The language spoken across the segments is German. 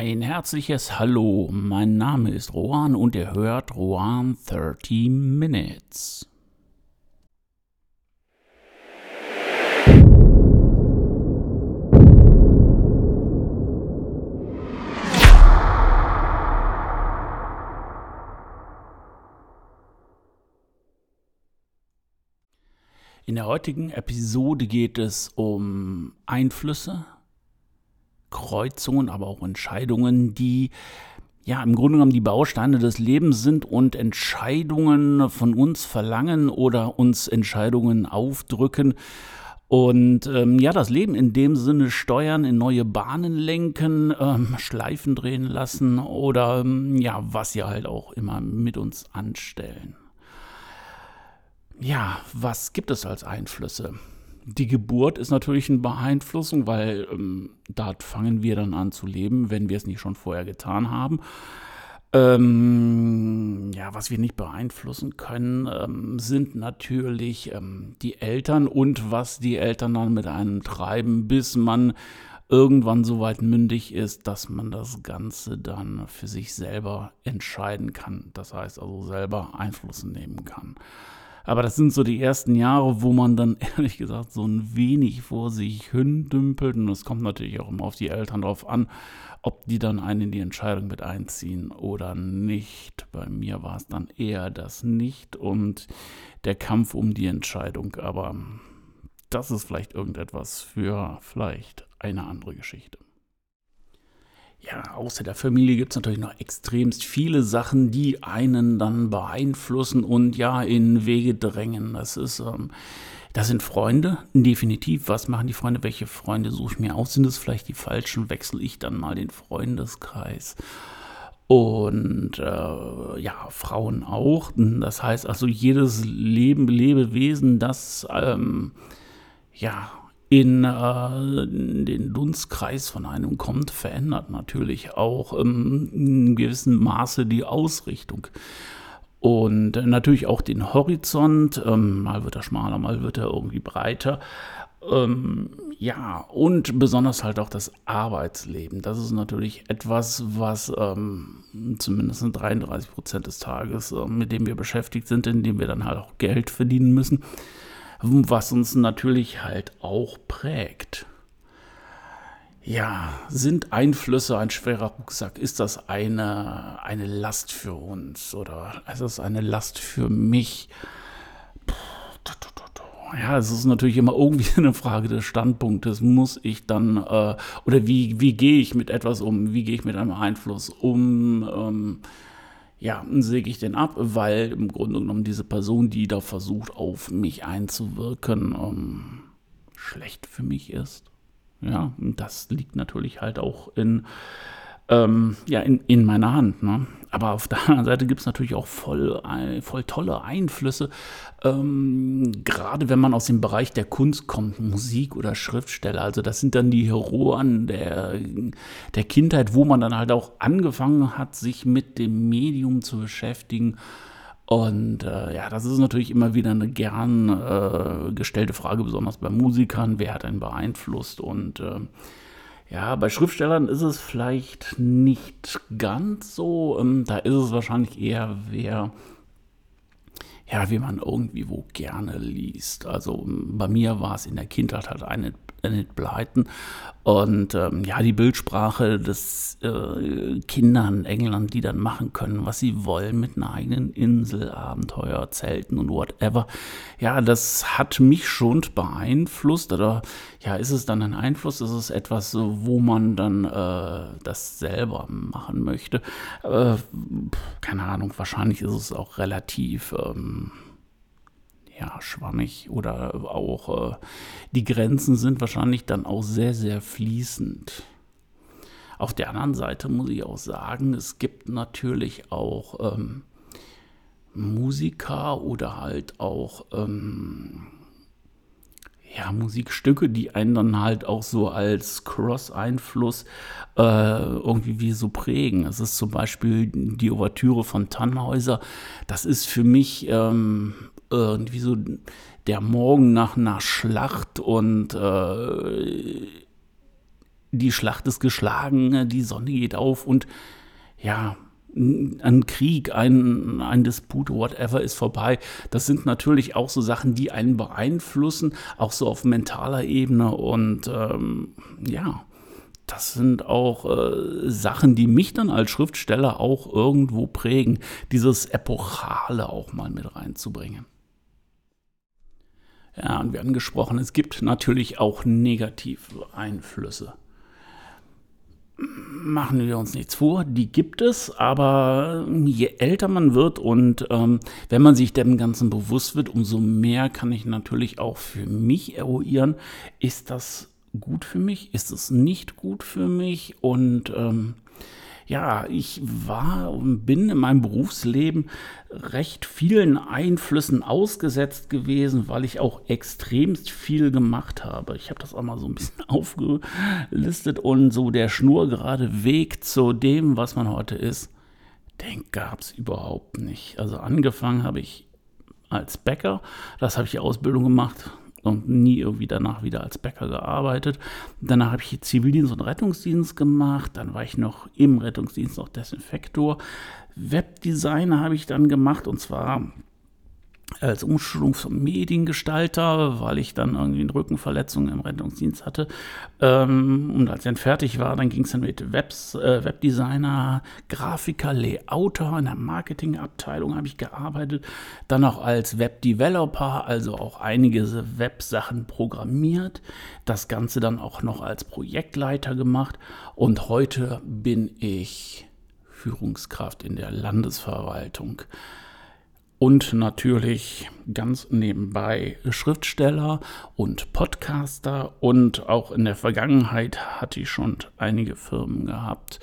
Ein herzliches Hallo, mein Name ist Rohan und ihr hört Rohan 30 Minutes. In der heutigen Episode geht es um Einflüsse, Kreuzungen, aber auch Entscheidungen, die ja im Grunde genommen die Bausteine des Lebens sind und Entscheidungen von uns verlangen oder uns Entscheidungen aufdrücken. Und ähm, ja, das Leben in dem Sinne steuern, in neue Bahnen lenken, ähm, Schleifen drehen lassen oder ähm, ja, was sie halt auch immer mit uns anstellen. Ja, was gibt es als Einflüsse? Die Geburt ist natürlich eine Beeinflussung, weil ähm, dort fangen wir dann an zu leben, wenn wir es nicht schon vorher getan haben. Ähm, ja, was wir nicht beeinflussen können, ähm, sind natürlich ähm, die Eltern und was die Eltern dann mit einem treiben, bis man irgendwann so weit mündig ist, dass man das Ganze dann für sich selber entscheiden kann. Das heißt also selber Einfluss nehmen kann. Aber das sind so die ersten Jahre, wo man dann ehrlich gesagt so ein wenig vor sich hin dümpelt. Und es kommt natürlich auch immer auf die Eltern drauf an, ob die dann einen in die Entscheidung mit einziehen oder nicht. Bei mir war es dann eher das nicht und der Kampf um die Entscheidung. Aber das ist vielleicht irgendetwas für vielleicht eine andere Geschichte. Ja, außer der Familie gibt es natürlich noch extremst viele Sachen, die einen dann beeinflussen und ja in Wege drängen. Das ist, ähm, das sind Freunde, definitiv. Was machen die Freunde? Welche Freunde suche ich mir aus? Sind es vielleicht die falschen? Wechsle ich dann mal den Freundeskreis? Und äh, ja, Frauen auch. Das heißt also, jedes Leben, Lebewesen, das ähm, ja in äh, den Dunstkreis von einem kommt, verändert natürlich auch ähm, in gewissem Maße die Ausrichtung. Und äh, natürlich auch den Horizont. Ähm, mal wird er schmaler, mal wird er irgendwie breiter. Ähm, ja, und besonders halt auch das Arbeitsleben. Das ist natürlich etwas, was ähm, zumindest 33 Prozent des Tages, äh, mit dem wir beschäftigt sind, in dem wir dann halt auch Geld verdienen müssen was uns natürlich halt auch prägt. Ja, sind Einflüsse ein schwerer Rucksack? Ist das eine, eine Last für uns oder ist das eine Last für mich? Ja, es ist natürlich immer irgendwie eine Frage des Standpunktes. Muss ich dann, äh, oder wie, wie gehe ich mit etwas um? Wie gehe ich mit einem Einfluss um? Ähm, ja, säge ich den ab, weil im Grunde genommen diese Person, die da versucht, auf mich einzuwirken, ähm, schlecht für mich ist. Ja, das liegt natürlich halt auch in ähm, ja, in, in meiner Hand. Ne? Aber auf der anderen Seite gibt es natürlich auch voll, voll tolle Einflüsse, ähm, gerade wenn man aus dem Bereich der Kunst kommt, Musik oder Schriftsteller. Also das sind dann die Heroen der, der Kindheit, wo man dann halt auch angefangen hat, sich mit dem Medium zu beschäftigen. Und äh, ja, das ist natürlich immer wieder eine gern äh, gestellte Frage, besonders bei Musikern. Wer hat einen beeinflusst? Und äh, ja, bei Schriftstellern ist es vielleicht nicht ganz so. Ähm, da ist es wahrscheinlich eher, wer, ja, wie man irgendwie wo gerne liest. Also bei mir war es in der Kindheit halt eine nicht pleiten. Und ähm, ja, die Bildsprache des äh, Kindern England, die dann machen können, was sie wollen mit einer eigenen Insel, Abenteuer, Zelten und whatever. Ja, das hat mich schon beeinflusst. Oder ja, ist es dann ein Einfluss? Ist es etwas, wo man dann äh, das selber machen möchte? Äh, keine Ahnung, wahrscheinlich ist es auch relativ. Ähm, ja, schwammig oder auch äh, die Grenzen sind wahrscheinlich dann auch sehr, sehr fließend. Auf der anderen Seite muss ich auch sagen, es gibt natürlich auch ähm, Musiker oder halt auch ähm, ja, Musikstücke, die einen dann halt auch so als Cross-Einfluss äh, irgendwie wie so prägen. Es ist zum Beispiel die Ouvertüre von Tannhäuser. Das ist für mich ähm, irgendwie so der Morgen nach einer Schlacht und äh, die Schlacht ist geschlagen, die Sonne geht auf und ja, ein Krieg, ein, ein Disput, whatever ist vorbei. Das sind natürlich auch so Sachen, die einen beeinflussen, auch so auf mentaler Ebene. Und ähm, ja, das sind auch äh, Sachen, die mich dann als Schriftsteller auch irgendwo prägen, dieses Epochale auch mal mit reinzubringen. Ja, und wir hatten gesprochen, es gibt natürlich auch negative Einflüsse machen wir uns nichts vor, die gibt es, aber je älter man wird und ähm, wenn man sich dem Ganzen bewusst wird, umso mehr kann ich natürlich auch für mich eruieren, ist das gut für mich, ist es nicht gut für mich und ähm, ja, ich war und bin in meinem Berufsleben recht vielen Einflüssen ausgesetzt gewesen, weil ich auch extremst viel gemacht habe. Ich habe das auch mal so ein bisschen aufgelistet und so der schnurgerade Weg zu dem, was man heute ist, den gab es überhaupt nicht. Also angefangen habe ich als Bäcker, das habe ich die Ausbildung gemacht, und nie irgendwie danach wieder als Bäcker gearbeitet. Danach habe ich Zivildienst und Rettungsdienst gemacht. Dann war ich noch im Rettungsdienst noch Desinfektor. Webdesigner habe ich dann gemacht und zwar als Umschulung zum Mediengestalter, weil ich dann irgendwie eine Rückenverletzung im Rettungsdienst hatte. Ähm, und als ich dann fertig war, dann ging es dann mit Webs, äh, Webdesigner, Grafiker, Layouter in der Marketingabteilung habe ich gearbeitet. Dann auch als Webdeveloper, also auch einige Websachen programmiert. Das Ganze dann auch noch als Projektleiter gemacht. Und heute bin ich Führungskraft in der Landesverwaltung und natürlich ganz nebenbei Schriftsteller und Podcaster und auch in der Vergangenheit hatte ich schon einige Firmen gehabt,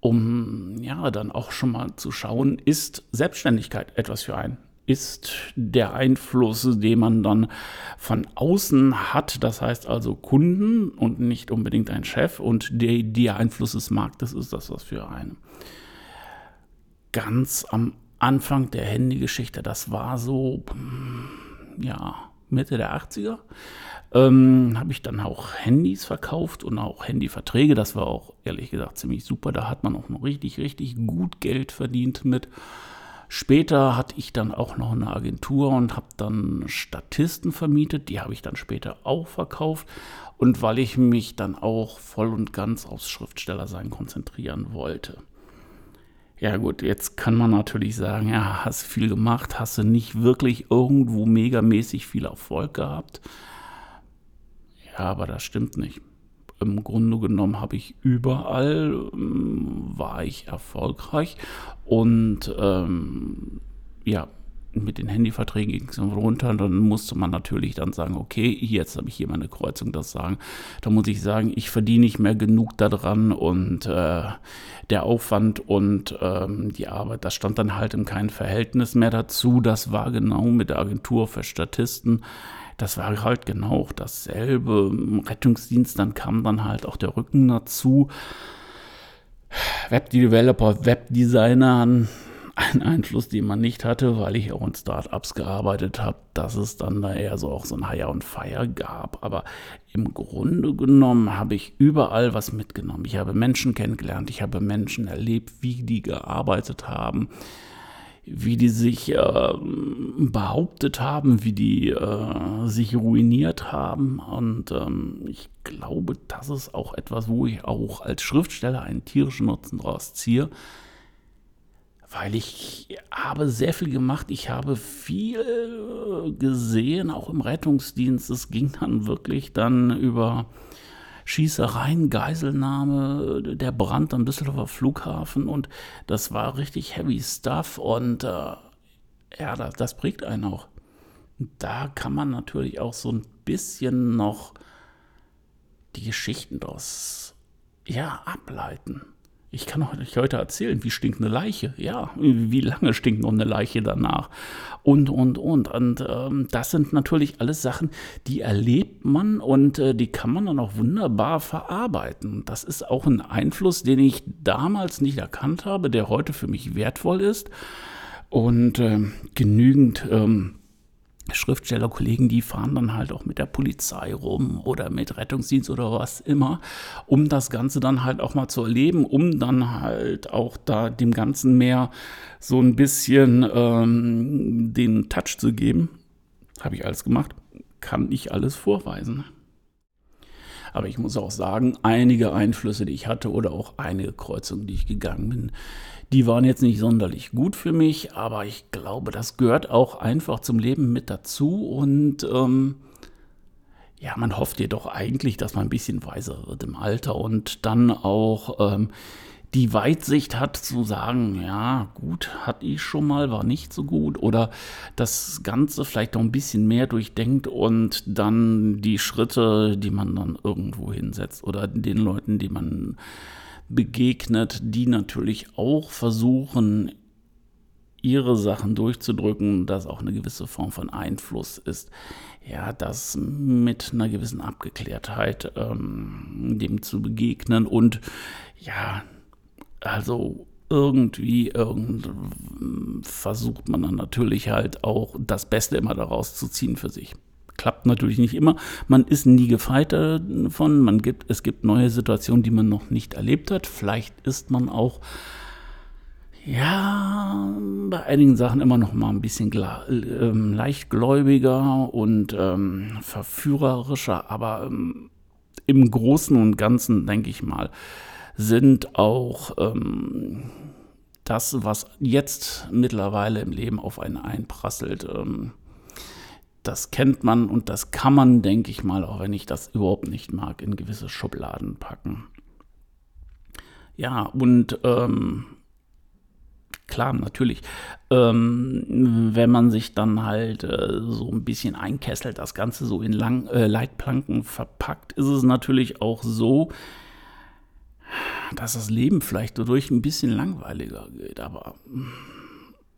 um ja dann auch schon mal zu schauen, ist Selbstständigkeit etwas für einen? Ist der Einfluss, den man dann von außen hat, das heißt also Kunden und nicht unbedingt ein Chef und der, der Einfluss des Marktes, ist das was für einen? Ganz am Anfang der Handygeschichte, das war so, ja, Mitte der 80er, ähm, habe ich dann auch Handys verkauft und auch Handyverträge. Das war auch ehrlich gesagt ziemlich super. Da hat man auch noch richtig, richtig gut Geld verdient mit. Später hatte ich dann auch noch eine Agentur und habe dann Statisten vermietet. Die habe ich dann später auch verkauft. Und weil ich mich dann auch voll und ganz aufs Schriftstellersein konzentrieren wollte. Ja gut, jetzt kann man natürlich sagen, ja, hast viel gemacht, hast du nicht wirklich irgendwo megamäßig viel Erfolg gehabt. Ja, aber das stimmt nicht. Im Grunde genommen habe ich überall, ähm, war ich erfolgreich und ähm, ja, mit den Handyverträgen ging es runter dann musste man natürlich dann sagen, okay, jetzt habe ich hier meine Kreuzung, das sagen. Da muss ich sagen, ich verdiene nicht mehr genug daran und äh, der Aufwand und ähm, die Arbeit, das stand dann halt in keinem Verhältnis mehr dazu. Das war genau mit der Agentur für Statisten. Das war halt genau dasselbe. Im Rettungsdienst, dann kam dann halt auch der Rücken dazu. Webdeveloper, Webdesigner, ein Einfluss, den man nicht hatte, weil ich auch in Startups gearbeitet habe, dass es dann da eher so auch so ein Hire und Fire gab. Aber im Grunde genommen habe ich überall was mitgenommen. Ich habe Menschen kennengelernt, ich habe Menschen erlebt, wie die gearbeitet haben, wie die sich äh, behauptet haben, wie die äh, sich ruiniert haben. Und ähm, ich glaube, das ist auch etwas, wo ich auch als Schriftsteller einen tierischen Nutzen daraus ziehe weil ich habe sehr viel gemacht. Ich habe viel gesehen, auch im Rettungsdienst. Es ging dann wirklich dann über Schießereien, Geiselnahme, der Brand am Düsseldorfer Flughafen und das war richtig heavy stuff und äh, ja, das, das prägt einen auch. Da kann man natürlich auch so ein bisschen noch die Geschichten daraus ja, ableiten. Ich kann euch heute erzählen, wie stinkt eine Leiche. Ja, wie lange stinkt noch eine Leiche danach? Und, und, und. Und ähm, das sind natürlich alles Sachen, die erlebt man und äh, die kann man dann auch wunderbar verarbeiten. Das ist auch ein Einfluss, den ich damals nicht erkannt habe, der heute für mich wertvoll ist und äh, genügend. Ähm, Schriftstellerkollegen, die fahren dann halt auch mit der Polizei rum oder mit Rettungsdienst oder was immer, um das Ganze dann halt auch mal zu erleben, um dann halt auch da dem Ganzen mehr so ein bisschen ähm, den Touch zu geben. Habe ich alles gemacht, kann ich alles vorweisen. Aber ich muss auch sagen, einige Einflüsse, die ich hatte oder auch einige Kreuzungen, die ich gegangen bin, die waren jetzt nicht sonderlich gut für mich, aber ich glaube, das gehört auch einfach zum Leben mit dazu. Und ähm, ja, man hofft jedoch eigentlich, dass man ein bisschen weiser wird im Alter. Und dann auch ähm, die Weitsicht hat zu sagen, ja, gut, hatte ich schon mal, war nicht so gut oder das Ganze vielleicht noch ein bisschen mehr durchdenkt und dann die Schritte, die man dann irgendwo hinsetzt oder den Leuten, die man begegnet, die natürlich auch versuchen, ihre Sachen durchzudrücken, dass auch eine gewisse Form von Einfluss ist. Ja, das mit einer gewissen Abgeklärtheit ähm, dem zu begegnen und ja, also irgendwie irgend, versucht man dann natürlich halt auch das Beste immer daraus zu ziehen für sich klappt natürlich nicht immer. Man ist nie gefeit davon. Man gibt, es gibt neue Situationen, die man noch nicht erlebt hat. Vielleicht ist man auch ja, bei einigen Sachen immer noch mal ein bisschen ähm, leichtgläubiger und ähm, verführerischer, aber ähm, im Großen und Ganzen, denke ich mal, sind auch ähm, das, was jetzt mittlerweile im Leben auf einen einprasselt, ähm, das kennt man und das kann man, denke ich mal, auch wenn ich das überhaupt nicht mag, in gewisse Schubladen packen. Ja, und ähm, klar, natürlich, ähm, wenn man sich dann halt äh, so ein bisschen einkesselt, das Ganze so in Lang äh, Leitplanken verpackt, ist es natürlich auch so, dass das Leben vielleicht dadurch ein bisschen langweiliger geht. Aber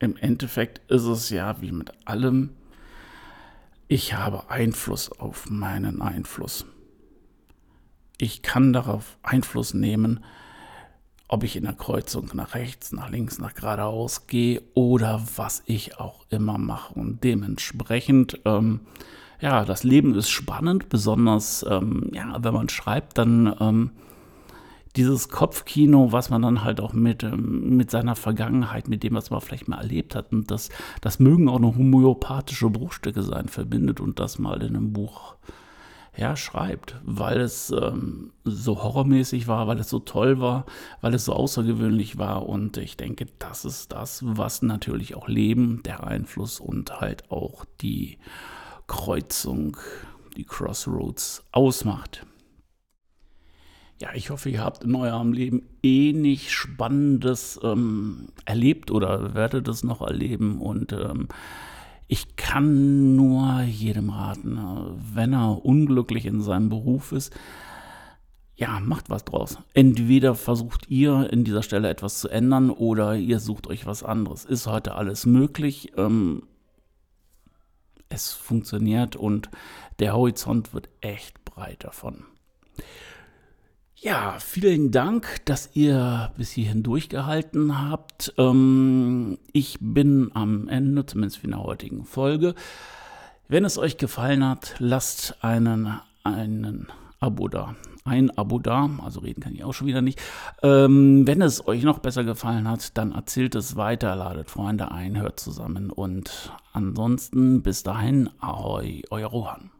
im Endeffekt ist es ja wie mit allem, ich habe Einfluss auf meinen Einfluss. Ich kann darauf Einfluss nehmen, ob ich in der Kreuzung nach rechts, nach links, nach geradeaus gehe oder was ich auch immer mache. Und dementsprechend, ähm, ja, das Leben ist spannend, besonders, ähm, ja, wenn man schreibt, dann ähm, dieses Kopfkino, was man dann halt auch mit, ähm, mit seiner Vergangenheit, mit dem, was man vielleicht mal erlebt hat, und das, das mögen auch noch homöopathische Bruchstücke sein, verbindet und das mal in einem Buch ja, schreibt, weil es ähm, so horrormäßig war, weil es so toll war, weil es so außergewöhnlich war. Und ich denke, das ist das, was natürlich auch Leben, der Einfluss und halt auch die Kreuzung, die Crossroads ausmacht. Ja, ich hoffe, ihr habt in eurem Leben ähnlich eh Spannendes ähm, erlebt oder werdet es noch erleben. Und ähm, ich kann nur jedem raten, wenn er unglücklich in seinem Beruf ist, ja, macht was draus. Entweder versucht ihr in dieser Stelle etwas zu ändern oder ihr sucht euch was anderes. Ist heute alles möglich. Ähm, es funktioniert und der Horizont wird echt breit davon. Ja, vielen Dank, dass ihr bis hierhin durchgehalten habt. Ähm, ich bin am Ende, zumindest für der heutigen Folge. Wenn es euch gefallen hat, lasst einen, einen Abo da. Ein Abo da, also reden kann ich auch schon wieder nicht. Ähm, wenn es euch noch besser gefallen hat, dann erzählt es weiter, ladet Freunde ein, hört zusammen und ansonsten bis dahin, ahoi, euer Rohan.